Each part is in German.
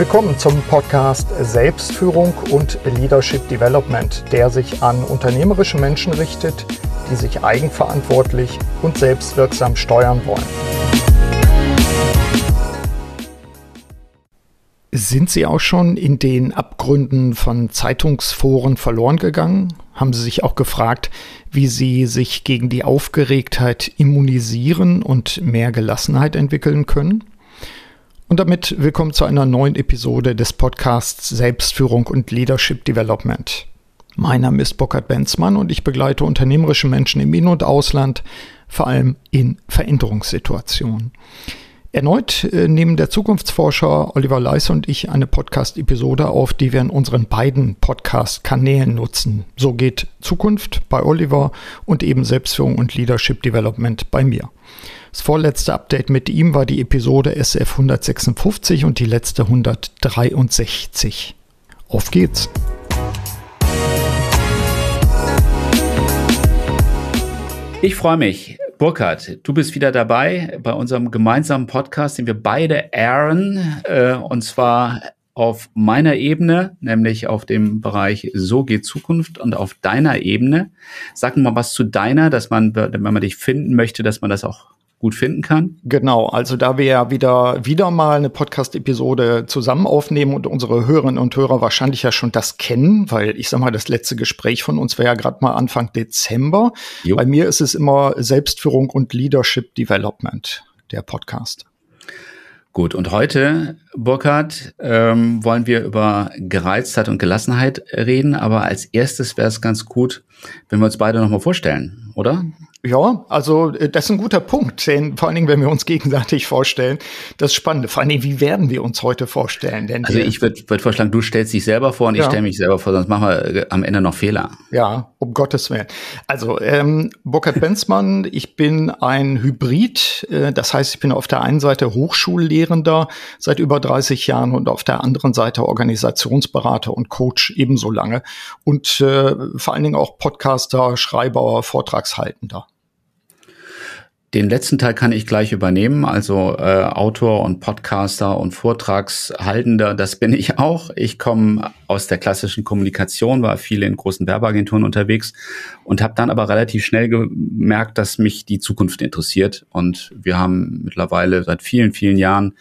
Willkommen zum Podcast Selbstführung und Leadership Development, der sich an unternehmerische Menschen richtet, die sich eigenverantwortlich und selbstwirksam steuern wollen. Sind Sie auch schon in den Abgründen von Zeitungsforen verloren gegangen? Haben Sie sich auch gefragt, wie Sie sich gegen die Aufgeregtheit immunisieren und mehr Gelassenheit entwickeln können? Und damit willkommen zu einer neuen Episode des Podcasts Selbstführung und Leadership Development. Mein Name ist Burkhard Benzmann und ich begleite unternehmerische Menschen im In- und Ausland, vor allem in Veränderungssituationen. Erneut äh, nehmen der Zukunftsforscher Oliver Leis und ich eine Podcast-Episode auf, die wir in unseren beiden Podcast-Kanälen nutzen. So geht Zukunft bei Oliver und eben Selbstführung und Leadership Development bei mir. Das vorletzte Update mit ihm war die Episode SF 156 und die letzte 163. Auf geht's! Ich freue mich. Burkhard, du bist wieder dabei bei unserem gemeinsamen Podcast, den wir beide airen, äh, und zwar auf meiner Ebene, nämlich auf dem Bereich So geht Zukunft und auf deiner Ebene. Sag mal was zu deiner, dass man, wenn man dich finden möchte, dass man das auch gut finden kann? Genau, also da wir ja wieder, wieder mal eine Podcast-Episode zusammen aufnehmen und unsere Hörerinnen und Hörer wahrscheinlich ja schon das kennen, weil ich sag mal, das letzte Gespräch von uns war ja gerade mal Anfang Dezember. Jo. Bei mir ist es immer Selbstführung und Leadership Development, der Podcast. Gut, und heute, Burkhard, ähm, wollen wir über Gereiztheit und Gelassenheit reden, aber als erstes wäre es ganz gut, wenn wir uns beide nochmal vorstellen, oder? Ja, also äh, das ist ein guter Punkt. Denn vor allen Dingen, wenn wir uns gegenseitig vorstellen, das ist spannend. Vor allen Dingen, wie werden wir uns heute vorstellen? Denn also ich würde würd vorschlagen, du stellst dich selber vor und ja. ich stelle mich selber vor, sonst machen wir äh, am Ende noch Fehler. Ja, um Gottes Willen. Also ähm, Burkhard Benzmann, ich bin ein Hybrid. Äh, das heißt, ich bin auf der einen Seite Hochschullehrender seit über 30 Jahren und auf der anderen Seite Organisationsberater und Coach ebenso lange. Und äh, vor allen Dingen auch Podcaster, Schreiber, Vortragshaltender. Den letzten Teil kann ich gleich übernehmen, also äh, Autor und Podcaster und Vortragshaltender, das bin ich auch. Ich komme aus der klassischen Kommunikation, war viel in großen Werbeagenturen unterwegs und habe dann aber relativ schnell gemerkt, dass mich die Zukunft interessiert. Und wir haben mittlerweile seit vielen, vielen Jahren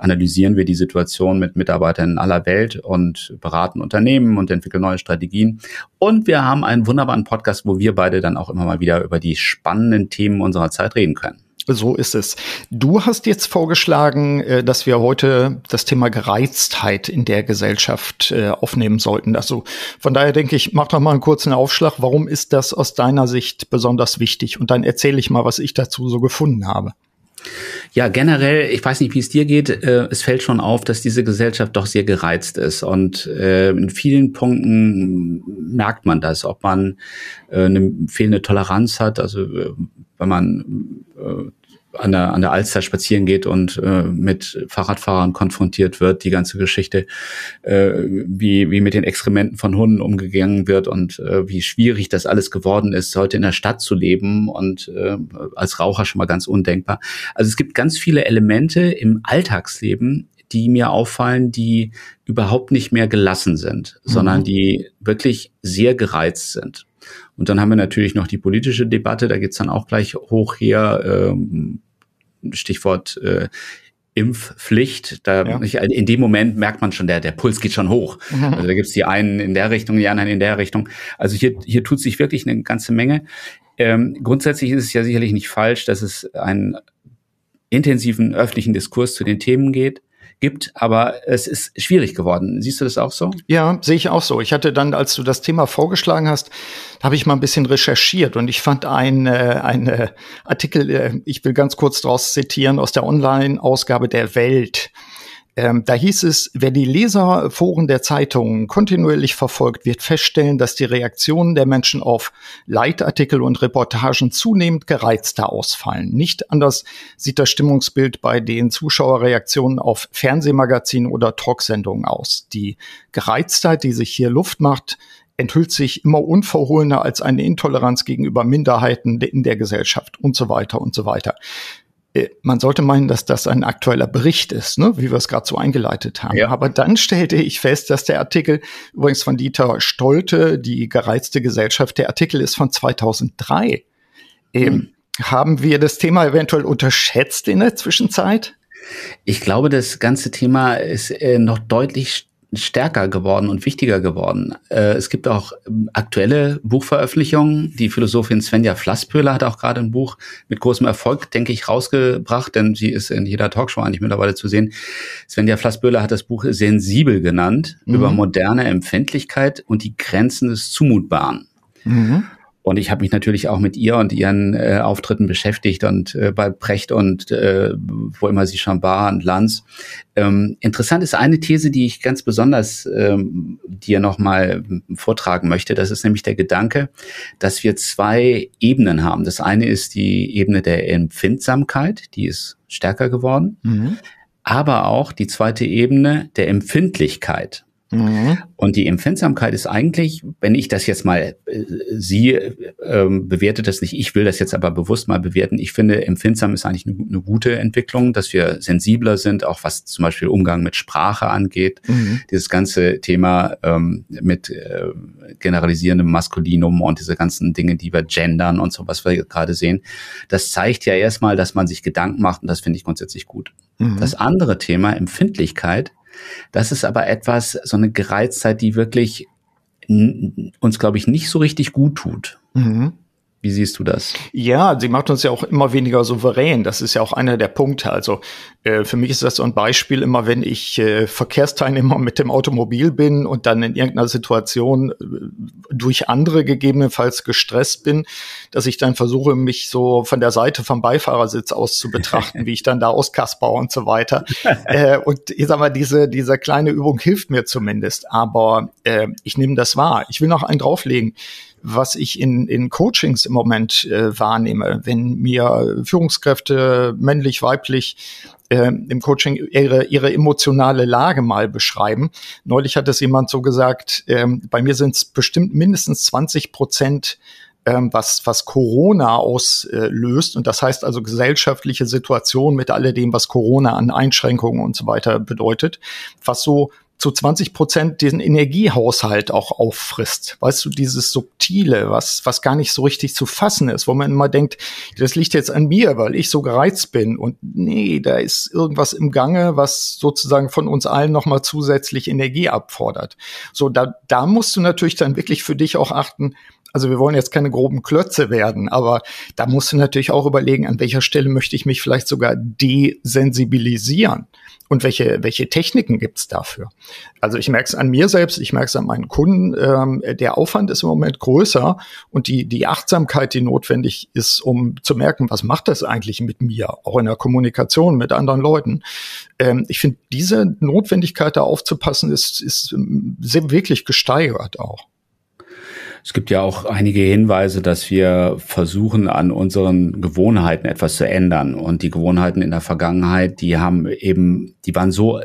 analysieren wir die Situation mit Mitarbeitern in aller Welt und beraten Unternehmen und entwickeln neue Strategien. Und wir haben einen wunderbaren Podcast, wo wir beide dann auch immer mal wieder über die spannenden Themen unserer Zeit reden können. So ist es. Du hast jetzt vorgeschlagen, äh, dass wir heute das Thema Gereiztheit in der Gesellschaft äh, aufnehmen sollten. Also von daher denke ich, mach doch mal einen kurzen Aufschlag. Warum ist das aus deiner Sicht besonders wichtig? Und dann erzähle ich mal, was ich dazu so gefunden habe. Ja, generell, ich weiß nicht, wie es dir geht, äh, es fällt schon auf, dass diese Gesellschaft doch sehr gereizt ist. Und äh, in vielen Punkten merkt man das, ob man äh, eine fehlende Toleranz hat, also äh, wenn man äh, an der, an der Alster spazieren geht und äh, mit Fahrradfahrern konfrontiert wird, die ganze Geschichte, äh, wie, wie mit den Exkrementen von Hunden umgegangen wird und äh, wie schwierig das alles geworden ist, heute in der Stadt zu leben und äh, als Raucher schon mal ganz undenkbar. Also es gibt ganz viele Elemente im Alltagsleben, die mir auffallen, die überhaupt nicht mehr gelassen sind, mhm. sondern die wirklich sehr gereizt sind. Und dann haben wir natürlich noch die politische Debatte, da geht's dann auch gleich hoch her, ähm, Stichwort äh, Impfpflicht. Da ja. ich, in dem Moment merkt man schon, der, der Puls geht schon hoch. Mhm. Also da gibt's die einen in der Richtung, die anderen in der Richtung. Also hier, hier tut sich wirklich eine ganze Menge. Ähm, grundsätzlich ist es ja sicherlich nicht falsch, dass es einen intensiven öffentlichen Diskurs zu den Themen geht gibt, aber es ist schwierig geworden. Siehst du das auch so? Ja, sehe ich auch so. Ich hatte dann, als du das Thema vorgeschlagen hast, habe ich mal ein bisschen recherchiert und ich fand einen äh, ein, äh, Artikel, äh, ich will ganz kurz daraus zitieren, aus der Online-Ausgabe der Welt. Ähm, da hieß es, wer die Leserforen der Zeitungen kontinuierlich verfolgt, wird feststellen, dass die Reaktionen der Menschen auf Leitartikel und Reportagen zunehmend gereizter ausfallen. Nicht anders sieht das Stimmungsbild bei den Zuschauerreaktionen auf Fernsehmagazinen oder Talksendungen aus. Die Gereiztheit, die sich hier Luft macht, enthüllt sich immer unverhohlener als eine Intoleranz gegenüber Minderheiten in der Gesellschaft und so weiter und so weiter. Äh, man sollte meinen, dass das ein aktueller Bericht ist, ne? wie wir es gerade so eingeleitet haben. Ja. Aber dann stellte ich fest, dass der Artikel, übrigens von Dieter Stolte, die gereizte Gesellschaft, der Artikel ist von 2003. Ähm, mhm. Haben wir das Thema eventuell unterschätzt in der Zwischenzeit? Ich glaube, das ganze Thema ist äh, noch deutlich stärker geworden und wichtiger geworden. Äh, es gibt auch ähm, aktuelle Buchveröffentlichungen. Die Philosophin Svenja Flasspöhler hat auch gerade ein Buch mit großem Erfolg, denke ich, rausgebracht, denn sie ist in jeder Talkshow eigentlich mittlerweile zu sehen. Svenja Flasspöhler hat das Buch Sensibel genannt, mhm. über moderne Empfindlichkeit und die Grenzen des Zumutbaren. Mhm. Und ich habe mich natürlich auch mit ihr und ihren äh, Auftritten beschäftigt und äh, bei Precht und äh, wo immer sie schon war und Lanz. Ähm, interessant ist eine These, die ich ganz besonders ähm, dir nochmal vortragen möchte. Das ist nämlich der Gedanke, dass wir zwei Ebenen haben. Das eine ist die Ebene der Empfindsamkeit, die ist stärker geworden. Mhm. Aber auch die zweite Ebene der Empfindlichkeit. Mhm. Und die Empfindsamkeit ist eigentlich, wenn ich das jetzt mal, äh, sie ähm, bewertet das nicht, ich will das jetzt aber bewusst mal bewerten. Ich finde, empfindsam ist eigentlich eine, eine gute Entwicklung, dass wir sensibler sind, auch was zum Beispiel Umgang mit Sprache angeht. Mhm. Dieses ganze Thema ähm, mit äh, generalisierendem Maskulinum und diese ganzen Dinge, die wir gendern und so, was wir gerade sehen, das zeigt ja erstmal, dass man sich Gedanken macht und das finde ich grundsätzlich gut. Mhm. Das andere Thema, Empfindlichkeit, das ist aber etwas, so eine Gereiztheit, die wirklich uns, glaube ich, nicht so richtig gut tut. Mhm. Wie siehst du das? Ja, sie macht uns ja auch immer weniger souverän. Das ist ja auch einer der Punkte. Also äh, für mich ist das so ein Beispiel, immer wenn ich äh, Verkehrsteilnehmer mit dem Automobil bin und dann in irgendeiner Situation äh, durch andere gegebenenfalls gestresst bin, dass ich dann versuche, mich so von der Seite vom Beifahrersitz aus zu betrachten, wie ich dann da auskasper und so weiter. äh, und ich sag mal, diese, diese kleine Übung hilft mir zumindest. Aber äh, ich nehme das wahr. Ich will noch einen drauflegen was ich in, in Coachings im Moment äh, wahrnehme, wenn mir Führungskräfte männlich, weiblich äh, im Coaching ihre, ihre emotionale Lage mal beschreiben. Neulich hat es jemand so gesagt, äh, bei mir sind es bestimmt mindestens 20 Prozent ähm, was, was Corona auslöst. Und das heißt also gesellschaftliche Situation mit alledem, was Corona an Einschränkungen und so weiter bedeutet, was so zu 20 Prozent diesen Energiehaushalt auch auffrisst. Weißt du, dieses Subtile, was, was gar nicht so richtig zu fassen ist, wo man immer denkt, das liegt jetzt an mir, weil ich so gereizt bin. Und nee, da ist irgendwas im Gange, was sozusagen von uns allen nochmal zusätzlich Energie abfordert. So, da, da musst du natürlich dann wirklich für dich auch achten, also wir wollen jetzt keine groben Klötze werden, aber da musst du natürlich auch überlegen, an welcher Stelle möchte ich mich vielleicht sogar desensibilisieren und welche, welche Techniken gibt's dafür. Also ich merke es an mir selbst, ich merke es an meinen Kunden, ähm, der Aufwand ist im Moment größer und die, die Achtsamkeit, die notwendig ist, um zu merken, was macht das eigentlich mit mir, auch in der Kommunikation mit anderen Leuten. Ähm, ich finde, diese Notwendigkeit da aufzupassen, ist, ist ähm, wirklich gesteigert auch. Es gibt ja auch einige Hinweise, dass wir versuchen, an unseren Gewohnheiten etwas zu ändern. Und die Gewohnheiten in der Vergangenheit, die haben eben, die waren so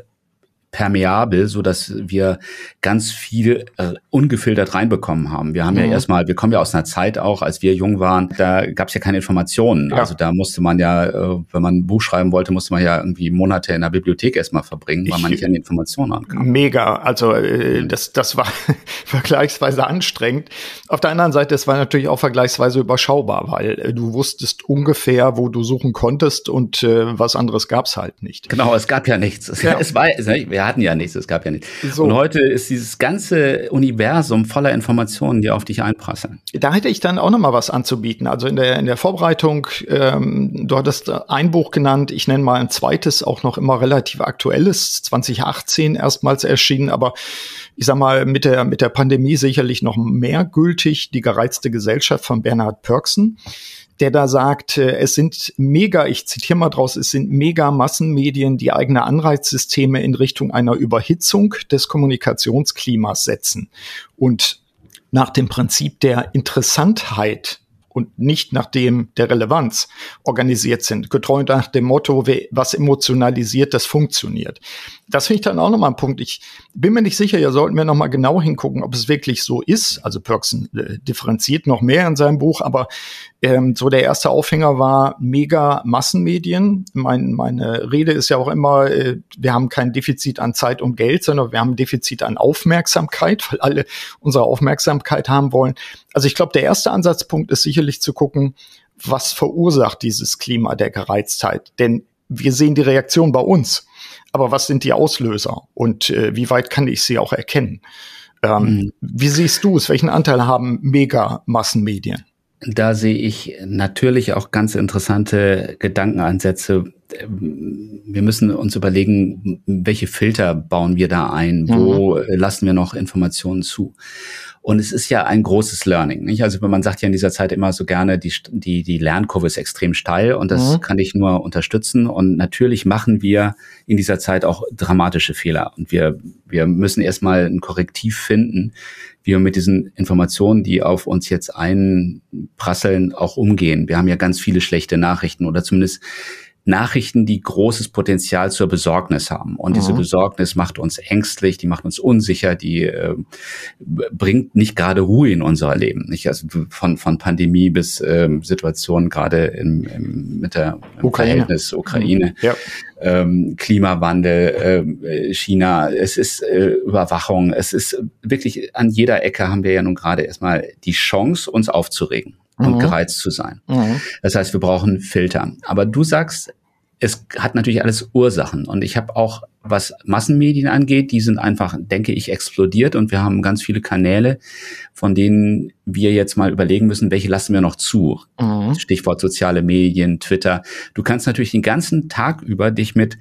permeabel, so dass wir ganz viel äh, ungefiltert reinbekommen haben. Wir haben mhm. ja erstmal, wir kommen ja aus einer Zeit auch, als wir jung waren, da gab es ja keine Informationen. Ja. Also da musste man ja, äh, wenn man ein Buch schreiben wollte, musste man ja irgendwie Monate in der Bibliothek erstmal verbringen, weil ich, man nicht an die Informationen ankam. Mega, also äh, das, das war vergleichsweise anstrengend. Auf der anderen Seite, es war natürlich auch vergleichsweise überschaubar, weil äh, du wusstest ungefähr, wo du suchen konntest und äh, was anderes gab's halt nicht. Genau, es gab ja nichts. Ja. Es war, wir hatten ja nichts, es gab ja nichts. So. Und heute ist dieses ganze Universum voller Informationen, die auf dich einprasseln. Da hätte ich dann auch noch mal was anzubieten. Also in der, in der Vorbereitung, ähm, du hattest ein Buch genannt, ich nenne mal ein zweites, auch noch immer relativ aktuelles, 2018 erstmals erschienen, aber ich sag mal, mit der, mit der Pandemie sicherlich noch mehr gültig, die gereizte Gesellschaft von Bernhard Pörksen der da sagt, äh, es sind mega, ich zitiere mal draus, es sind mega Massenmedien, die eigene Anreizsysteme in Richtung einer Überhitzung des Kommunikationsklimas setzen. Und nach dem Prinzip der Interessantheit und nicht nach dem der Relevanz organisiert sind, getreu nach dem Motto, was emotionalisiert, das funktioniert. Das finde ich dann auch nochmal ein Punkt. Ich bin mir nicht sicher, ja sollten wir nochmal genau hingucken, ob es wirklich so ist. Also Perksen äh, differenziert noch mehr in seinem Buch, aber ähm, so der erste Aufhänger war mega Massenmedien. Mein, meine Rede ist ja auch immer, äh, wir haben kein Defizit an Zeit und Geld, sondern wir haben ein Defizit an Aufmerksamkeit, weil alle unsere Aufmerksamkeit haben wollen. Also ich glaube, der erste Ansatzpunkt ist sicherlich zu gucken, was verursacht dieses Klima der Gereiztheit? Denn wir sehen die Reaktion bei uns aber was sind die Auslöser und äh, wie weit kann ich sie auch erkennen? Ähm, mhm. Wie siehst du es? Welchen Anteil haben Mega-Massenmedien? Da sehe ich natürlich auch ganz interessante Gedankenansätze. Wir müssen uns überlegen, welche Filter bauen wir da ein? Wo mhm. lassen wir noch Informationen zu? Und es ist ja ein großes Learning. Nicht? Also man sagt ja in dieser Zeit immer so gerne, die, die, die Lernkurve ist extrem steil und das mhm. kann ich nur unterstützen. Und natürlich machen wir in dieser Zeit auch dramatische Fehler. Und wir, wir müssen erstmal ein Korrektiv finden, wie wir mit diesen Informationen, die auf uns jetzt einprasseln, auch umgehen. Wir haben ja ganz viele schlechte Nachrichten oder zumindest Nachrichten, die großes Potenzial zur Besorgnis haben. Und mhm. diese Besorgnis macht uns ängstlich, die macht uns unsicher, die äh, bringt nicht gerade Ruhe in unser Leben. Nicht? Also von, von Pandemie bis ähm, Situationen gerade im, im, mit der im Verhältnis Ukraine. Mhm. Ja. Ähm, Klimawandel, äh, China, es ist äh, Überwachung, es ist wirklich an jeder Ecke haben wir ja nun gerade erstmal die Chance, uns aufzuregen und mhm. gereizt zu sein. Mhm. Das heißt, wir brauchen Filter. Aber du sagst, es hat natürlich alles Ursachen. Und ich habe auch, was Massenmedien angeht, die sind einfach, denke ich, explodiert. Und wir haben ganz viele Kanäle, von denen wir jetzt mal überlegen müssen, welche lassen wir noch zu. Mhm. Stichwort soziale Medien, Twitter. Du kannst natürlich den ganzen Tag über dich mit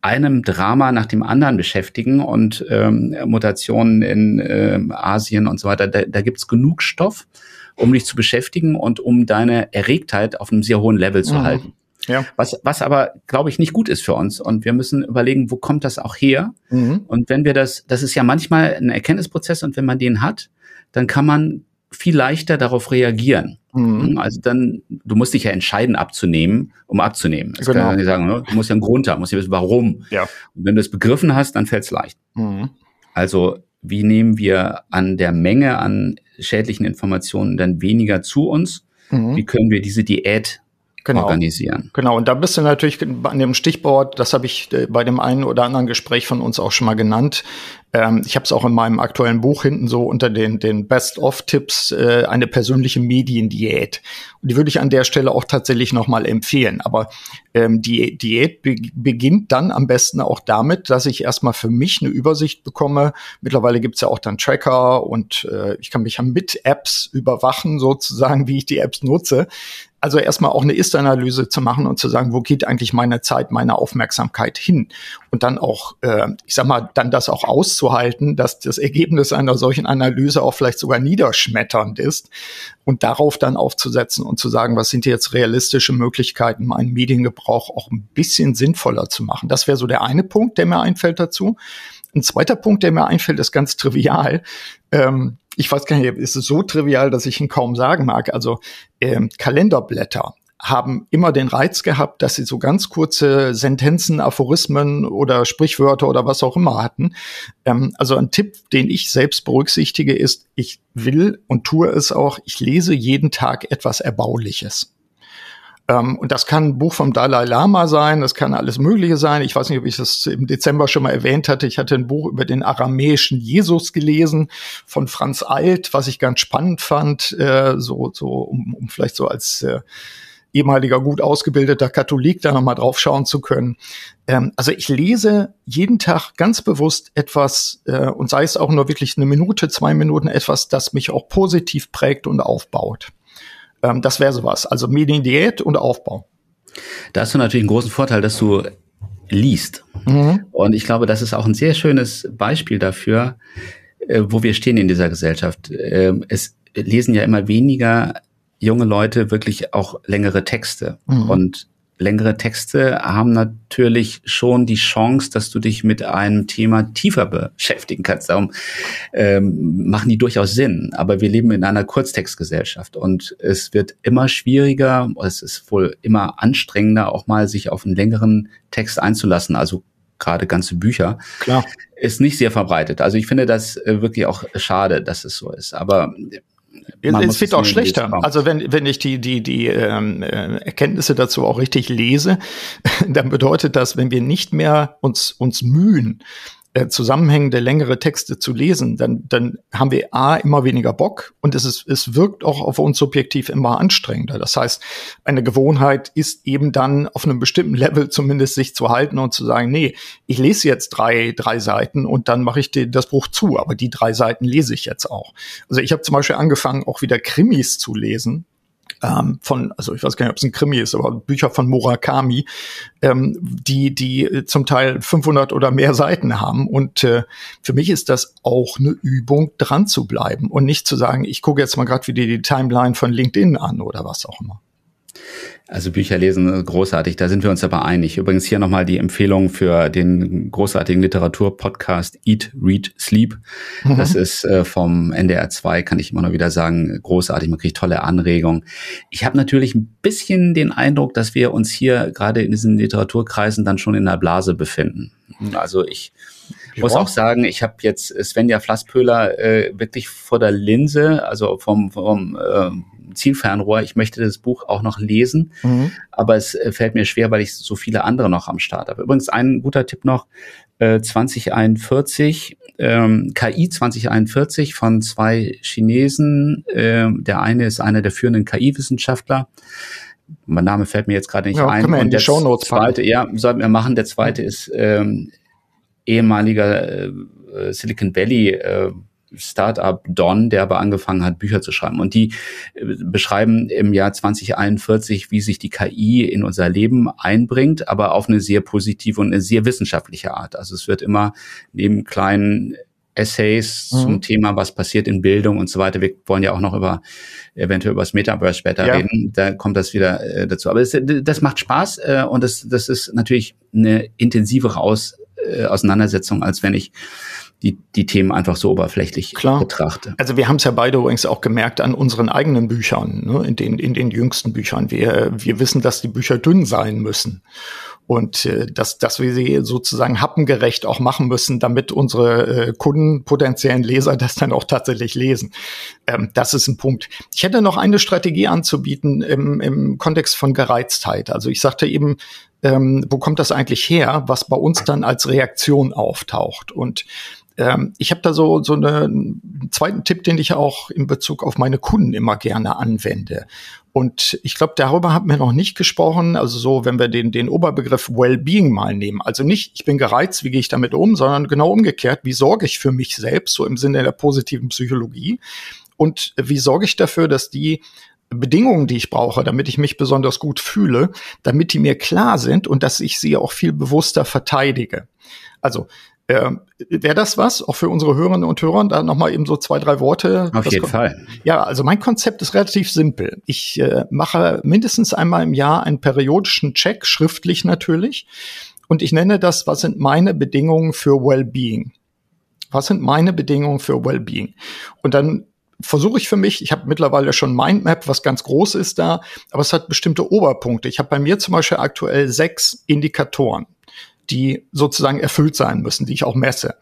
einem Drama nach dem anderen beschäftigen und ähm, Mutationen in ähm, Asien und so weiter. Da, da gibt's genug Stoff um dich zu beschäftigen und um deine Erregtheit auf einem sehr hohen Level zu mhm. halten. Ja. Was, was aber, glaube ich, nicht gut ist für uns. Und wir müssen überlegen, wo kommt das auch her? Mhm. Und wenn wir das, das ist ja manchmal ein Erkenntnisprozess und wenn man den hat, dann kann man viel leichter darauf reagieren. Mhm. Also dann, du musst dich ja entscheiden, abzunehmen, um abzunehmen. Das genau. kann ja sagen, ne? du musst ja einen Grund haben, musst ja wissen, warum. Ja. Und wenn du es begriffen hast, dann fällt es leicht. Mhm. Also wie nehmen wir an der Menge an schädlichen Informationen dann weniger zu uns? Mhm. Wie können wir diese Diät genau. organisieren. Genau, und da bist du natürlich an dem Stichwort, das habe ich äh, bei dem einen oder anderen Gespräch von uns auch schon mal genannt. Ähm, ich habe es auch in meinem aktuellen Buch hinten so unter den, den Best-of-Tipps äh, eine persönliche Mediendiät. Und die würde ich an der Stelle auch tatsächlich nochmal empfehlen. Aber ähm, die Diät be beginnt dann am besten auch damit, dass ich erstmal für mich eine Übersicht bekomme. Mittlerweile gibt's ja auch dann Tracker und äh, ich kann mich ja mit Apps überwachen, sozusagen, wie ich die Apps nutze also erstmal auch eine Ist-Analyse zu machen und zu sagen, wo geht eigentlich meine Zeit, meine Aufmerksamkeit hin? Und dann auch, äh, ich sag mal, dann das auch auszuhalten, dass das Ergebnis einer solchen Analyse auch vielleicht sogar niederschmetternd ist und darauf dann aufzusetzen und zu sagen, was sind jetzt realistische Möglichkeiten, meinen Mediengebrauch auch ein bisschen sinnvoller zu machen. Das wäre so der eine Punkt, der mir einfällt dazu. Ein zweiter Punkt, der mir einfällt, ist ganz trivial. Ähm, ich weiß gar nicht, ist es so trivial, dass ich ihn kaum sagen mag. Also ähm, Kalenderblätter haben immer den Reiz gehabt, dass sie so ganz kurze Sentenzen, Aphorismen oder Sprichwörter oder was auch immer hatten. Ähm, also ein Tipp, den ich selbst berücksichtige, ist, ich will und tue es auch, ich lese jeden Tag etwas Erbauliches. Ähm, und das kann ein Buch vom Dalai Lama sein, das kann alles Mögliche sein. Ich weiß nicht, ob ich das im Dezember schon mal erwähnt hatte. Ich hatte ein Buch über den aramäischen Jesus gelesen von Franz Alt, was ich ganz spannend fand, äh, so, so um, um vielleicht so als äh, ehemaliger gut ausgebildeter Katholik da nochmal drauf schauen zu können. Ähm, also ich lese jeden Tag ganz bewusst etwas äh, und sei es auch nur wirklich eine Minute, zwei Minuten etwas, das mich auch positiv prägt und aufbaut. Ähm, das wäre sowas. Also Mediendiät und Aufbau. Da hast du natürlich einen großen Vorteil, dass du liest. Mhm. Und ich glaube, das ist auch ein sehr schönes Beispiel dafür, äh, wo wir stehen in dieser Gesellschaft. Äh, es lesen ja immer weniger junge Leute wirklich auch längere Texte. Mhm. Und längere Texte haben natürlich schon die Chance, dass du dich mit einem Thema tiefer beschäftigen kannst. Darum ähm, machen die durchaus Sinn. Aber wir leben in einer Kurztextgesellschaft und es wird immer schwieriger, es ist wohl immer anstrengender, auch mal sich auf einen längeren Text einzulassen. Also gerade ganze Bücher, Klar. ist nicht sehr verbreitet. Also ich finde das äh, wirklich auch schade, dass es so ist. Aber es wird auch schlechter. Also wenn, wenn ich die, die, die ähm, äh, Erkenntnisse dazu auch richtig lese, dann bedeutet das, wenn wir nicht mehr uns, uns mühen, äh, zusammenhängende längere Texte zu lesen, dann, dann haben wir A immer weniger Bock und es, ist, es wirkt auch auf uns subjektiv immer anstrengender. Das heißt, eine Gewohnheit ist eben dann auf einem bestimmten Level zumindest sich zu halten und zu sagen, nee, ich lese jetzt drei, drei Seiten und dann mache ich die, das Buch zu, aber die drei Seiten lese ich jetzt auch. Also ich habe zum Beispiel angefangen, auch wieder Krimis zu lesen ähm, von, also ich weiß gar nicht, ob es ein Krimi ist, aber Bücher von Murakami, ähm, die, die zum Teil 500 oder mehr Seiten haben. Und äh, für mich ist das auch eine Übung, dran zu bleiben und nicht zu sagen, ich gucke jetzt mal gerade wieder die Timeline von LinkedIn an oder was auch immer. Also Bücher lesen äh, großartig, da sind wir uns aber einig. Übrigens hier nochmal die Empfehlung für den großartigen Literaturpodcast Eat, Read, Sleep. Mhm. Das ist äh, vom NDR 2, kann ich immer noch wieder sagen, großartig. Man kriegt tolle Anregungen. Ich habe natürlich ein bisschen den Eindruck, dass wir uns hier gerade in diesen Literaturkreisen dann schon in der Blase befinden. Also ich ja. muss auch sagen, ich habe jetzt Svenja Flasspöhler äh, wirklich vor der Linse, also vom, vom äh, Zielfernrohr. Ich möchte das Buch auch noch lesen, mhm. aber es äh, fällt mir schwer, weil ich so viele andere noch am Start habe. Übrigens ein guter Tipp noch, äh, 2041, ähm, KI 2041 von zwei Chinesen. Äh, der eine ist einer der führenden KI-Wissenschaftler. Mein Name fällt mir jetzt gerade nicht ja, ein. Und der zweite, ja, sollten wir machen. Der zweite ist ähm, ehemaliger äh, Silicon Valley äh, Startup Don, der aber angefangen hat, Bücher zu schreiben. Und die äh, beschreiben im Jahr 2041, wie sich die KI in unser Leben einbringt, aber auf eine sehr positive und eine sehr wissenschaftliche Art. Also es wird immer neben kleinen Essays mhm. zum Thema, was passiert in Bildung und so weiter. Wir wollen ja auch noch über eventuell über das Metaverse später ja. reden. Da kommt das wieder äh, dazu. Aber es, das macht Spaß äh, und das, das ist natürlich eine intensivere Aus, äh, Auseinandersetzung, als wenn ich die, die Themen einfach so oberflächlich Klar. betrachte. Also wir haben es ja beide übrigens auch gemerkt an unseren eigenen Büchern, ne, in, den, in den jüngsten Büchern. Wir, wir wissen, dass die Bücher dünn sein müssen. Und äh, dass, dass wir sie sozusagen happengerecht auch machen müssen, damit unsere äh, Kunden, potenziellen Leser das dann auch tatsächlich lesen. Ähm, das ist ein Punkt. Ich hätte noch eine Strategie anzubieten im, im Kontext von Gereiztheit. Also ich sagte eben, ähm, wo kommt das eigentlich her, was bei uns dann als Reaktion auftaucht? Und ähm, ich habe da so, so eine, einen zweiten Tipp, den ich auch in Bezug auf meine Kunden immer gerne anwende. Und ich glaube, darüber haben wir noch nicht gesprochen. Also so, wenn wir den, den Oberbegriff Wellbeing mal nehmen. Also nicht, ich bin gereizt, wie gehe ich damit um, sondern genau umgekehrt, wie sorge ich für mich selbst, so im Sinne der positiven Psychologie. Und wie sorge ich dafür, dass die Bedingungen, die ich brauche, damit ich mich besonders gut fühle, damit die mir klar sind und dass ich sie auch viel bewusster verteidige. Also äh, Wäre das was, auch für unsere Hörerinnen und Hörer, da nochmal eben so zwei, drei Worte? Auf jeden Fall. Ja, also mein Konzept ist relativ simpel. Ich äh, mache mindestens einmal im Jahr einen periodischen Check, schriftlich natürlich. Und ich nenne das, was sind meine Bedingungen für Wellbeing? Was sind meine Bedingungen für Wellbeing? Und dann versuche ich für mich, ich habe mittlerweile schon Mindmap, was ganz groß ist da, aber es hat bestimmte Oberpunkte. Ich habe bei mir zum Beispiel aktuell sechs Indikatoren die sozusagen erfüllt sein müssen, die ich auch messe.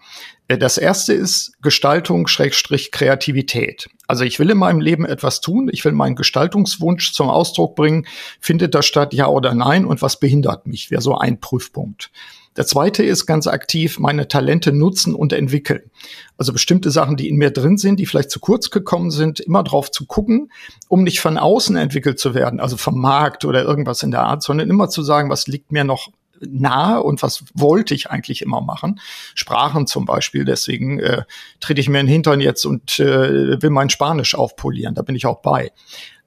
Äh, das erste ist Gestaltung Schrägstrich Kreativität. Also ich will in meinem Leben etwas tun, ich will meinen Gestaltungswunsch zum Ausdruck bringen. Findet das statt, ja oder nein? Und was behindert mich? Wäre so ein Prüfpunkt. Der zweite ist ganz aktiv meine Talente nutzen und entwickeln. Also bestimmte Sachen, die in mir drin sind, die vielleicht zu kurz gekommen sind, immer drauf zu gucken, um nicht von außen entwickelt zu werden, also vom Markt oder irgendwas in der Art, sondern immer zu sagen, was liegt mir noch nahe und was wollte ich eigentlich immer machen. Sprachen zum Beispiel, deswegen äh, trete ich mir in den Hintern jetzt und äh, will mein Spanisch aufpolieren, da bin ich auch bei.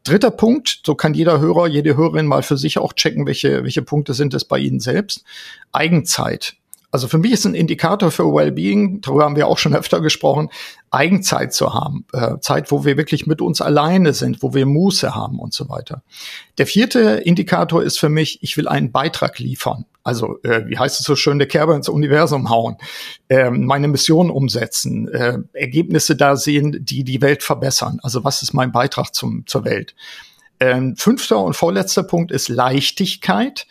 Dritter Punkt, so kann jeder Hörer, jede Hörerin mal für sich auch checken, welche, welche Punkte sind es bei Ihnen selbst. Eigenzeit. Also für mich ist ein Indikator für Wellbeing, darüber haben wir auch schon öfter gesprochen, Eigenzeit zu haben. Äh, Zeit, wo wir wirklich mit uns alleine sind, wo wir Muße haben und so weiter. Der vierte Indikator ist für mich, ich will einen Beitrag liefern. Also, äh, wie heißt es so schön, eine Kerbe ins Universum hauen, äh, meine Mission umsetzen, äh, Ergebnisse da sehen, die die Welt verbessern. Also, was ist mein Beitrag zum, zur Welt? Ähm, fünfter und vorletzter Punkt ist Leichtigkeit.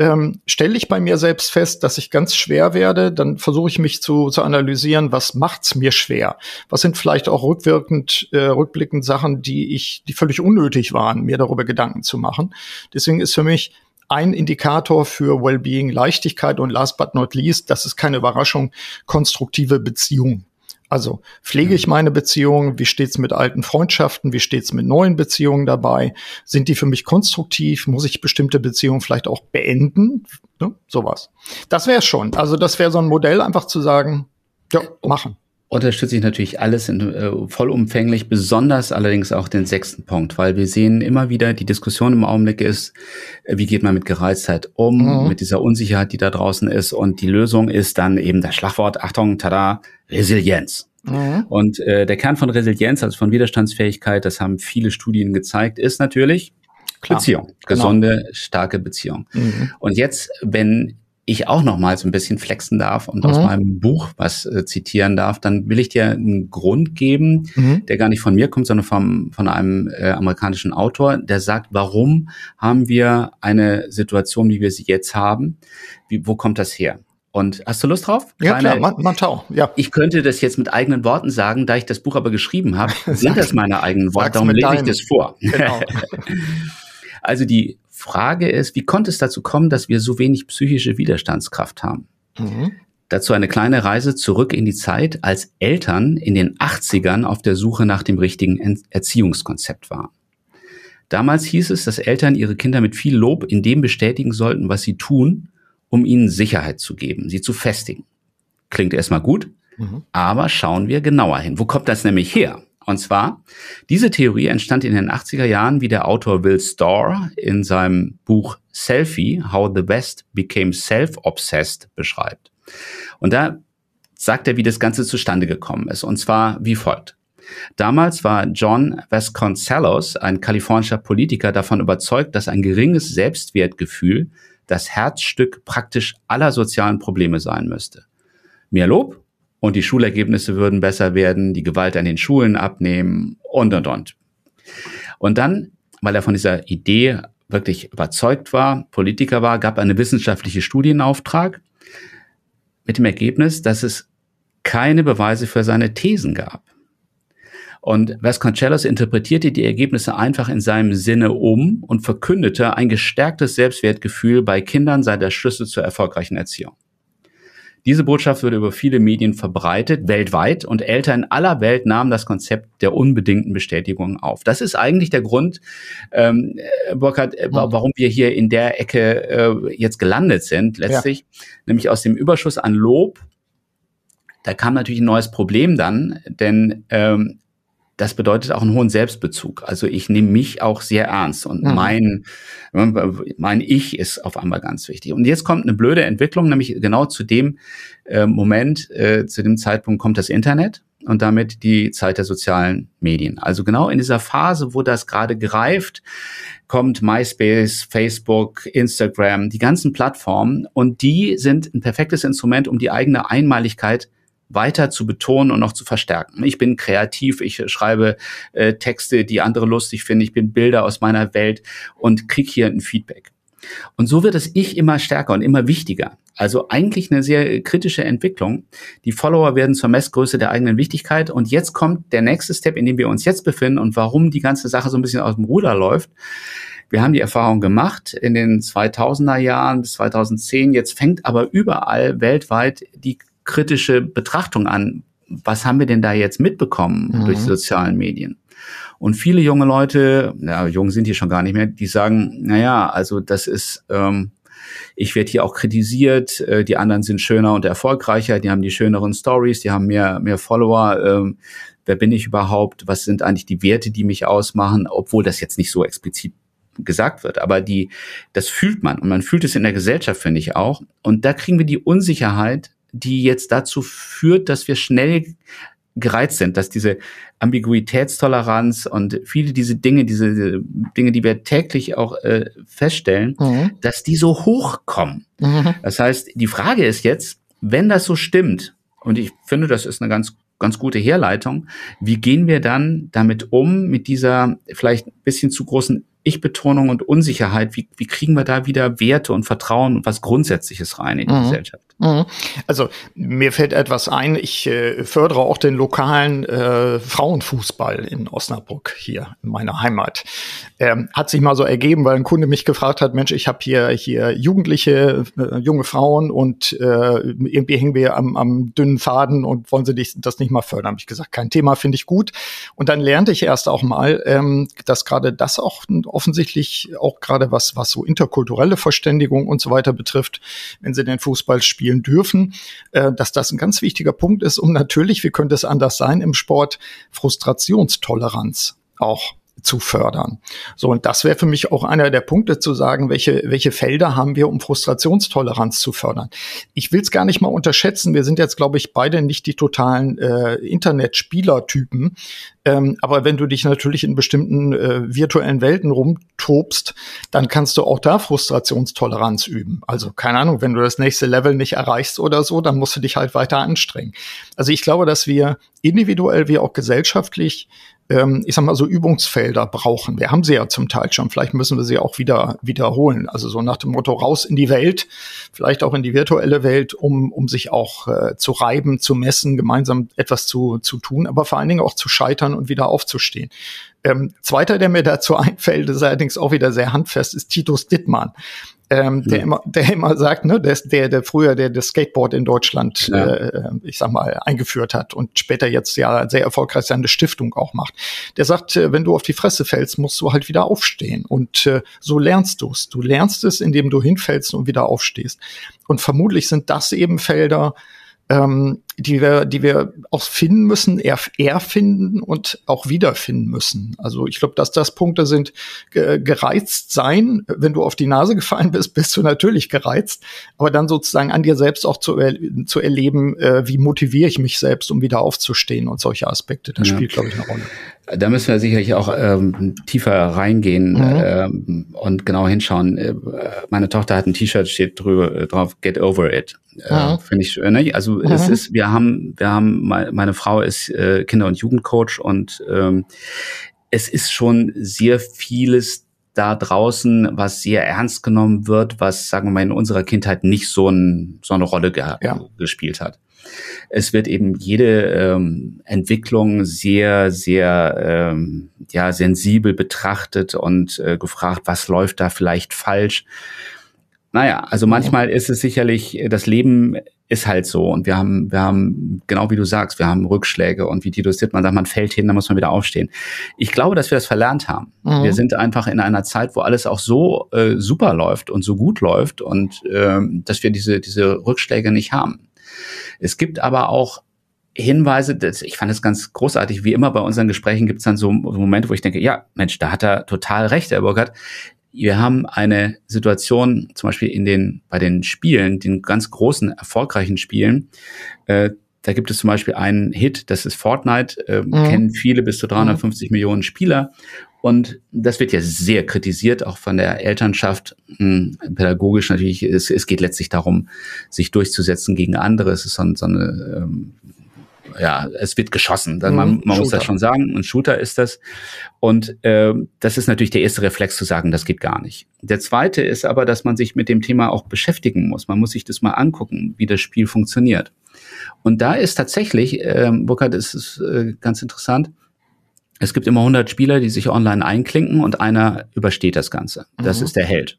ähm, stelle ich bei mir selbst fest, dass ich ganz schwer werde, dann versuche ich mich zu, zu analysieren, was macht's mir schwer? Was sind vielleicht auch rückwirkend, äh, rückblickend Sachen, die ich, die völlig unnötig waren, mir darüber Gedanken zu machen. Deswegen ist für mich ein Indikator für Wellbeing Leichtigkeit und last but not least, das ist keine Überraschung, konstruktive Beziehungen. Also pflege ich mhm. meine Beziehungen? Wie steht's mit alten Freundschaften? Wie steht's mit neuen Beziehungen dabei? Sind die für mich konstruktiv? Muss ich bestimmte Beziehungen vielleicht auch beenden? Ne? Sowas. Das wäre schon. Also das wäre so ein Modell, einfach zu sagen, ja, machen unterstütze ich natürlich alles in, äh, vollumfänglich, besonders allerdings auch den sechsten Punkt, weil wir sehen immer wieder, die Diskussion im Augenblick ist, äh, wie geht man mit Gereiztheit um, mhm. mit dieser Unsicherheit, die da draußen ist. Und die Lösung ist dann eben das Schlagwort, Achtung, tada, Resilienz. Mhm. Und äh, der Kern von Resilienz, also von Widerstandsfähigkeit, das haben viele Studien gezeigt, ist natürlich Klar. Beziehung, genau. gesunde, genau. starke Beziehung. Mhm. Und jetzt, wenn ich auch noch mal so ein bisschen flexen darf und mhm. aus meinem Buch was äh, zitieren darf, dann will ich dir einen Grund geben, mhm. der gar nicht von mir kommt, sondern vom, von einem äh, amerikanischen Autor, der sagt, warum haben wir eine Situation, wie wir sie jetzt haben? Wie, wo kommt das her? Und hast du Lust drauf? Ja, Kleine, klar, Mantau, ja. Ich könnte das jetzt mit eigenen Worten sagen, da ich das Buch aber geschrieben habe, sind das meine eigenen Worte, darum lese ich das vor. Genau. also die Frage ist, wie konnte es dazu kommen, dass wir so wenig psychische Widerstandskraft haben? Mhm. Dazu eine kleine Reise zurück in die Zeit, als Eltern in den 80ern auf der Suche nach dem richtigen Erziehungskonzept waren. Damals hieß es, dass Eltern ihre Kinder mit viel Lob in dem bestätigen sollten, was sie tun, um ihnen Sicherheit zu geben, sie zu festigen. Klingt erstmal gut, mhm. aber schauen wir genauer hin. Wo kommt das nämlich her? Und zwar, diese Theorie entstand in den 80er Jahren, wie der Autor Will Storr in seinem Buch Selfie, How the West Became Self-Obsessed beschreibt. Und da sagt er, wie das Ganze zustande gekommen ist. Und zwar wie folgt. Damals war John Vasconcellos, ein kalifornischer Politiker, davon überzeugt, dass ein geringes Selbstwertgefühl das Herzstück praktisch aller sozialen Probleme sein müsste. Mehr Lob und die Schulergebnisse würden besser werden, die Gewalt an den Schulen abnehmen und, und, und. Und dann, weil er von dieser Idee wirklich überzeugt war, Politiker war, gab eine wissenschaftliche Studienauftrag mit dem Ergebnis, dass es keine Beweise für seine Thesen gab. Und Vasconcelos interpretierte die Ergebnisse einfach in seinem Sinne um und verkündete, ein gestärktes Selbstwertgefühl bei Kindern sei der Schlüssel zur erfolgreichen Erziehung. Diese Botschaft wurde über viele Medien verbreitet, weltweit, und Eltern aller Welt nahmen das Konzept der unbedingten Bestätigung auf. Das ist eigentlich der Grund, ähm, Burkhard, äh, warum wir hier in der Ecke äh, jetzt gelandet sind, letztlich, ja. nämlich aus dem Überschuss an Lob. Da kam natürlich ein neues Problem dann, denn ähm, das bedeutet auch einen hohen Selbstbezug. Also ich nehme mich auch sehr ernst und mhm. mein, mein Ich ist auf einmal ganz wichtig. Und jetzt kommt eine blöde Entwicklung, nämlich genau zu dem äh, Moment, äh, zu dem Zeitpunkt kommt das Internet und damit die Zeit der sozialen Medien. Also genau in dieser Phase, wo das gerade greift, kommt MySpace, Facebook, Instagram, die ganzen Plattformen und die sind ein perfektes Instrument, um die eigene Einmaligkeit weiter zu betonen und noch zu verstärken. Ich bin kreativ, ich schreibe äh, Texte, die andere lustig finden, ich bin Bilder aus meiner Welt und krieg hier ein Feedback. Und so wird es Ich immer stärker und immer wichtiger. Also eigentlich eine sehr kritische Entwicklung. Die Follower werden zur Messgröße der eigenen Wichtigkeit. Und jetzt kommt der nächste Step, in dem wir uns jetzt befinden und warum die ganze Sache so ein bisschen aus dem Ruder läuft. Wir haben die Erfahrung gemacht in den 2000er Jahren bis 2010. Jetzt fängt aber überall weltweit die kritische Betrachtung an. Was haben wir denn da jetzt mitbekommen mhm. durch die sozialen Medien? Und viele junge Leute, ja, jung sind die schon gar nicht mehr, die sagen, na ja, also das ist, ähm, ich werde hier auch kritisiert, äh, die anderen sind schöner und erfolgreicher, die haben die schöneren Stories, die haben mehr, mehr Follower. Ähm, wer bin ich überhaupt? Was sind eigentlich die Werte, die mich ausmachen? Obwohl das jetzt nicht so explizit gesagt wird, aber die, das fühlt man und man fühlt es in der Gesellschaft, finde ich auch. Und da kriegen wir die Unsicherheit, die jetzt dazu führt, dass wir schnell gereizt sind, dass diese Ambiguitätstoleranz und viele diese Dinge, diese Dinge, die wir täglich auch äh, feststellen, mhm. dass die so hochkommen. Mhm. Das heißt, die Frage ist jetzt, wenn das so stimmt, und ich finde, das ist eine ganz ganz gute Herleitung. Wie gehen wir dann damit um, mit dieser vielleicht ein bisschen zu großen Ich-Betonung und Unsicherheit? Wie, wie kriegen wir da wieder Werte und Vertrauen und was Grundsätzliches rein in die mhm. Gesellschaft? Mhm. Also mir fällt etwas ein, ich äh, fördere auch den lokalen äh, Frauenfußball in Osnabrück hier in meiner Heimat. Ähm, hat sich mal so ergeben, weil ein Kunde mich gefragt hat, Mensch, ich habe hier hier Jugendliche, äh, junge Frauen und äh, irgendwie hängen wir am, am dünnen Faden und wollen sie dich, das nicht mal fördern. Habe ich gesagt, kein Thema, finde ich gut. Und dann lernte ich erst auch mal, ähm, dass gerade das auch offensichtlich auch gerade was was so interkulturelle Verständigung und so weiter betrifft, wenn sie den Fußball spielen dürfen, äh, dass das ein ganz wichtiger Punkt ist, um natürlich, wie könnte es anders sein, im Sport Frustrationstoleranz auch zu fördern. So, und das wäre für mich auch einer der Punkte zu sagen, welche, welche Felder haben wir, um Frustrationstoleranz zu fördern. Ich will es gar nicht mal unterschätzen. Wir sind jetzt, glaube ich, beide nicht die totalen äh, Internetspielertypen. Ähm, aber wenn du dich natürlich in bestimmten äh, virtuellen Welten rumtobst, dann kannst du auch da Frustrationstoleranz üben. Also keine Ahnung, wenn du das nächste Level nicht erreichst oder so, dann musst du dich halt weiter anstrengen. Also ich glaube, dass wir individuell wie auch gesellschaftlich ähm, ich sag mal so Übungsfelder brauchen. Wir haben sie ja zum Teil schon. Vielleicht müssen wir sie auch wieder wiederholen. Also so nach dem Motto raus in die Welt, vielleicht auch in die virtuelle Welt, um, um sich auch äh, zu reiben, zu messen, gemeinsam etwas zu, zu tun, aber vor allen Dingen auch zu scheitern und wieder aufzustehen. Ähm, zweiter, der mir dazu einfällt, ist allerdings auch wieder sehr handfest, ist Titus Dittmann ähm, der, ja. immer, der immer sagt, ne, der, der, der früher der das Skateboard in Deutschland, ja. äh, ich sag mal, eingeführt hat und später jetzt ja sehr erfolgreich seine Stiftung auch macht. Der sagt, äh, wenn du auf die Fresse fällst, musst du halt wieder aufstehen. Und äh, so lernst du es. Du lernst es, indem du hinfällst und wieder aufstehst. Und vermutlich sind das eben Felder, ähm, die wir, die wir auch finden müssen, eher, eher finden und auch wiederfinden müssen. Also ich glaube, dass das Punkte sind, gereizt sein, wenn du auf die Nase gefallen bist, bist du natürlich gereizt, aber dann sozusagen an dir selbst auch zu, er zu erleben, äh, wie motiviere ich mich selbst, um wieder aufzustehen und solche Aspekte, das ja. spielt, glaube ich, eine Rolle. Da müssen wir sicherlich auch ähm, tiefer reingehen mhm. ähm, und genau hinschauen. Äh, meine Tochter hat ein T-Shirt, steht drüber, äh, drauf, get over it. Äh, mhm. Finde ich, ne? also mhm. es ist, wir haben, wir haben, meine Frau ist äh, Kinder- und Jugendcoach und ähm, es ist schon sehr vieles da draußen, was sehr ernst genommen wird, was, sagen wir mal, in unserer Kindheit nicht so, ein, so eine Rolle ja. gespielt hat. Es wird eben jede ähm, Entwicklung sehr, sehr ähm, ja, sensibel betrachtet und äh, gefragt, was läuft da vielleicht falsch. Naja, also manchmal ist es sicherlich, das Leben ist halt so und wir haben, wir haben, genau wie du sagst, wir haben Rückschläge und wie Tito man sagt, man fällt hin, dann muss man wieder aufstehen. Ich glaube, dass wir das verlernt haben. Mhm. Wir sind einfach in einer Zeit, wo alles auch so äh, super läuft und so gut läuft und äh, dass wir diese, diese Rückschläge nicht haben. Es gibt aber auch Hinweise, das, ich fand es ganz großartig, wie immer bei unseren Gesprächen gibt es dann so Momente, wo ich denke, ja, Mensch, da hat er total recht, Herr Burkhardt. Wir haben eine Situation, zum Beispiel in den, bei den Spielen, den ganz großen, erfolgreichen Spielen, äh, da gibt es zum Beispiel einen Hit, das ist Fortnite, äh, mhm. kennen viele bis zu 350 mhm. Millionen Spieler. Und das wird ja sehr kritisiert, auch von der Elternschaft, hm, pädagogisch natürlich. Es, es geht letztlich darum, sich durchzusetzen gegen andere. Es ist so, so eine ähm, ja, es wird geschossen. Mhm, man, man muss das schon sagen. Ein Shooter ist das. Und äh, das ist natürlich der erste Reflex zu sagen, das geht gar nicht. Der zweite ist aber, dass man sich mit dem Thema auch beschäftigen muss. Man muss sich das mal angucken, wie das Spiel funktioniert. Und da ist tatsächlich, äh, Burkhard, ist es äh, ganz interessant, es gibt immer 100 Spieler, die sich online einklinken und einer übersteht das Ganze. Das mhm. ist der Held.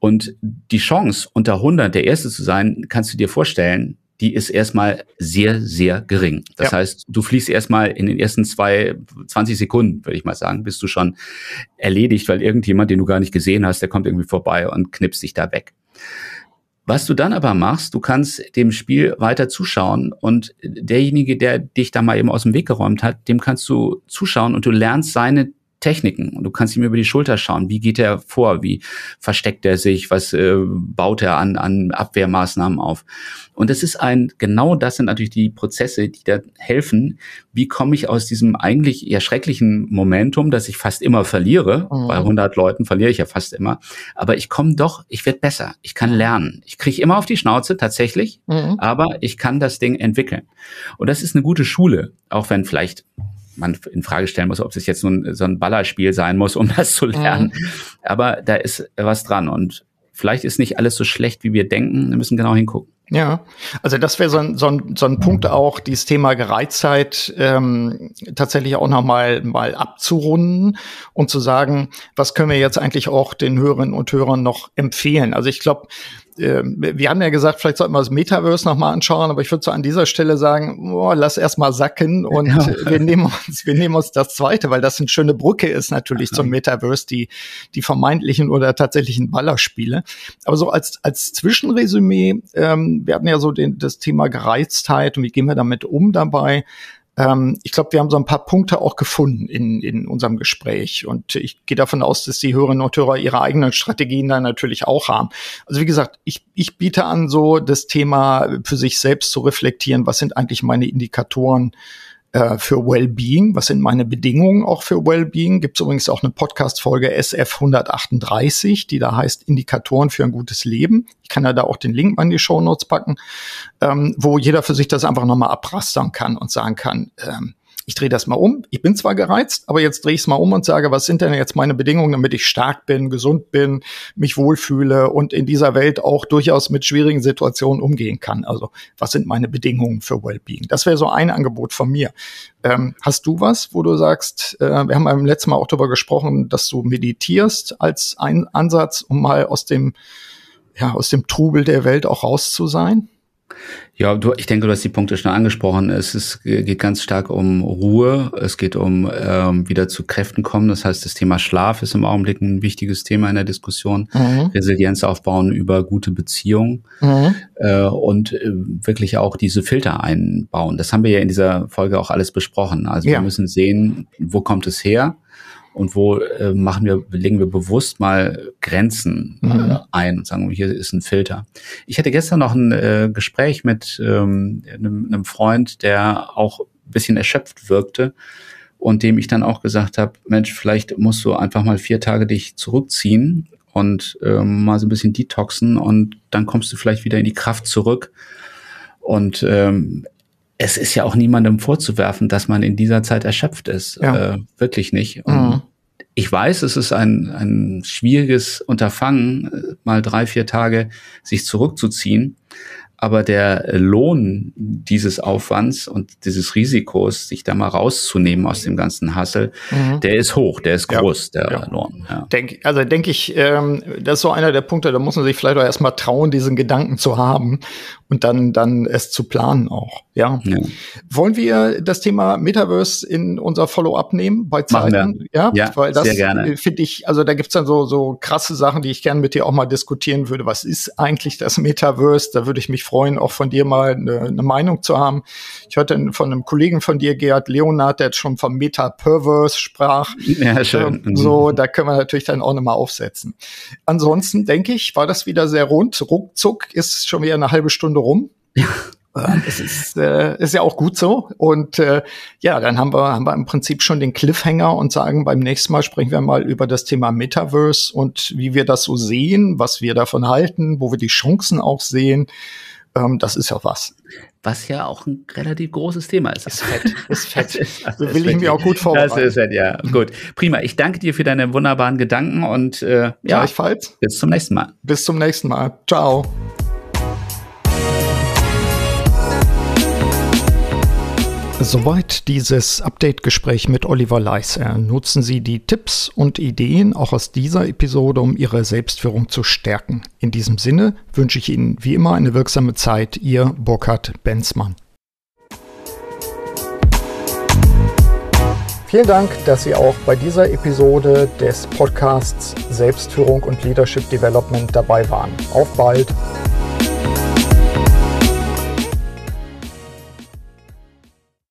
Und die Chance, unter 100 der Erste zu sein, kannst du dir vorstellen, die ist erstmal sehr, sehr gering. Das ja. heißt, du fließt erstmal in den ersten zwei, 20 Sekunden, würde ich mal sagen, bist du schon erledigt, weil irgendjemand, den du gar nicht gesehen hast, der kommt irgendwie vorbei und knipst dich da weg. Was du dann aber machst, du kannst dem Spiel weiter zuschauen und derjenige, der dich da mal eben aus dem Weg geräumt hat, dem kannst du zuschauen und du lernst seine Techniken und du kannst ihm über die Schulter schauen. Wie geht er vor? Wie versteckt er sich? Was äh, baut er an, an Abwehrmaßnahmen auf? Und das ist ein, genau das sind natürlich die Prozesse, die da helfen. Wie komme ich aus diesem eigentlich eher schrecklichen Momentum, dass ich fast immer verliere? Mhm. Bei 100 Leuten verliere ich ja fast immer. Aber ich komme doch, ich werde besser. Ich kann lernen. Ich kriege immer auf die Schnauze tatsächlich, mhm. aber ich kann das Ding entwickeln. Und das ist eine gute Schule, auch wenn vielleicht man in Frage stellen muss, ob es jetzt so ein, so ein Ballerspiel sein muss, um das zu lernen. Mhm. Aber da ist was dran und vielleicht ist nicht alles so schlecht, wie wir denken. Wir müssen genau hingucken. Ja, also das wäre so ein, so, ein, so ein Punkt auch, dieses Thema Gereiztheit ähm, tatsächlich auch nochmal mal abzurunden und zu sagen, was können wir jetzt eigentlich auch den Hörerinnen und Hörern noch empfehlen. Also ich glaube, wir haben ja gesagt, vielleicht sollten wir das Metaverse nochmal anschauen, aber ich würde so an dieser Stelle sagen, boah, lass erst mal sacken und ja. wir nehmen uns, wir nehmen uns das zweite, weil das eine schöne Brücke ist natürlich Ach, zum Metaverse, die, die vermeintlichen oder tatsächlichen Ballerspiele. Aber so als, als Zwischenresümee, ähm, wir hatten ja so den, das Thema Gereiztheit und wie gehen wir damit um dabei. Ähm, ich glaube, wir haben so ein paar Punkte auch gefunden in, in unserem Gespräch. Und ich gehe davon aus, dass die Hörerinnen und Hörer ihre eigenen Strategien da natürlich auch haben. Also wie gesagt, ich, ich biete an, so das Thema für sich selbst zu reflektieren, was sind eigentlich meine Indikatoren äh, für Wellbeing. Was sind meine Bedingungen auch für Wellbeing? Gibt es übrigens auch eine Podcast-Folge SF 138, die da heißt Indikatoren für ein gutes Leben. Ich kann ja da auch den Link mal in die Show Notes packen, ähm, wo jeder für sich das einfach nochmal abrastern kann und sagen kann, ähm, ich drehe das mal um. Ich bin zwar gereizt, aber jetzt drehe ich es mal um und sage, was sind denn jetzt meine Bedingungen, damit ich stark bin, gesund bin, mich wohlfühle und in dieser Welt auch durchaus mit schwierigen Situationen umgehen kann. Also was sind meine Bedingungen für Wellbeing? Das wäre so ein Angebot von mir. Ähm, hast du was, wo du sagst, äh, wir haben beim letzten Mal auch darüber gesprochen, dass du meditierst als ein Ansatz, um mal aus dem ja, aus dem Trubel der Welt auch raus zu sein? Ja, du, ich denke, du hast die Punkte schon angesprochen. Es ist, geht ganz stark um Ruhe. Es geht um ähm, wieder zu Kräften kommen. Das heißt, das Thema Schlaf ist im Augenblick ein wichtiges Thema in der Diskussion. Mhm. Resilienz aufbauen über gute Beziehungen mhm. äh, und äh, wirklich auch diese Filter einbauen. Das haben wir ja in dieser Folge auch alles besprochen. Also ja. wir müssen sehen, wo kommt es her? Und wo äh, machen wir, legen wir bewusst mal Grenzen mhm. äh, ein und sagen, hier ist ein Filter. Ich hatte gestern noch ein äh, Gespräch mit ähm, einem, einem Freund, der auch ein bisschen erschöpft wirkte und dem ich dann auch gesagt habe, Mensch, vielleicht musst du einfach mal vier Tage dich zurückziehen und ähm, mal so ein bisschen detoxen und dann kommst du vielleicht wieder in die Kraft zurück. Und ähm, es ist ja auch niemandem vorzuwerfen, dass man in dieser Zeit erschöpft ist. Ja. Äh, wirklich nicht. Mhm. Ich weiß, es ist ein, ein schwieriges Unterfangen, mal drei, vier Tage sich zurückzuziehen aber der Lohn dieses Aufwands und dieses Risikos, sich da mal rauszunehmen aus dem ganzen Hassel, mhm. der ist hoch, der ist groß, ja, der ja. Lohn. Ja. Denk, also denke ich, ähm, das ist so einer der Punkte, da muss man sich vielleicht auch erstmal trauen, diesen Gedanken zu haben und dann, dann es zu planen auch. Ja. ja. Wollen wir das Thema Metaverse in unser Follow-up nehmen bei Zeiten? Ja, ja, weil das. Finde ich, also da gibt's dann so, so krasse Sachen, die ich gerne mit dir auch mal diskutieren würde. Was ist eigentlich das Metaverse? Da würde ich mich freuen, auch von dir mal eine, eine Meinung zu haben. Ich hörte von einem Kollegen von dir, Gerhard Leonard, der jetzt schon vom Meta-Perverse sprach. Ja, schön. Ähm, so, da können wir natürlich dann auch nochmal aufsetzen. Ansonsten denke ich, war das wieder sehr rund. Ruckzuck ist schon wieder eine halbe Stunde rum. Ja. Es ist, äh, ist ja auch gut so. Und äh, ja, dann haben wir, haben wir im Prinzip schon den Cliffhanger und sagen, beim nächsten Mal sprechen wir mal über das Thema Metaverse und wie wir das so sehen, was wir davon halten, wo wir die Chancen auch sehen. Ähm, das ist ja was. Was ja auch ein relativ großes Thema ist. Ist fett, ist fett. so will ich mir auch gut vorbereiten. Das ist fett, ja. Gut. Prima. Ich danke dir für deine wunderbaren Gedanken und äh, ja, bis zum nächsten Mal. Bis zum nächsten Mal. Ciao. Soweit dieses Update-Gespräch mit Oliver Leiser. Nutzen Sie die Tipps und Ideen auch aus dieser Episode, um Ihre Selbstführung zu stärken. In diesem Sinne wünsche ich Ihnen wie immer eine wirksame Zeit. Ihr Burkhard Benzmann. Vielen Dank, dass Sie auch bei dieser Episode des Podcasts Selbstführung und Leadership Development dabei waren. Auf bald!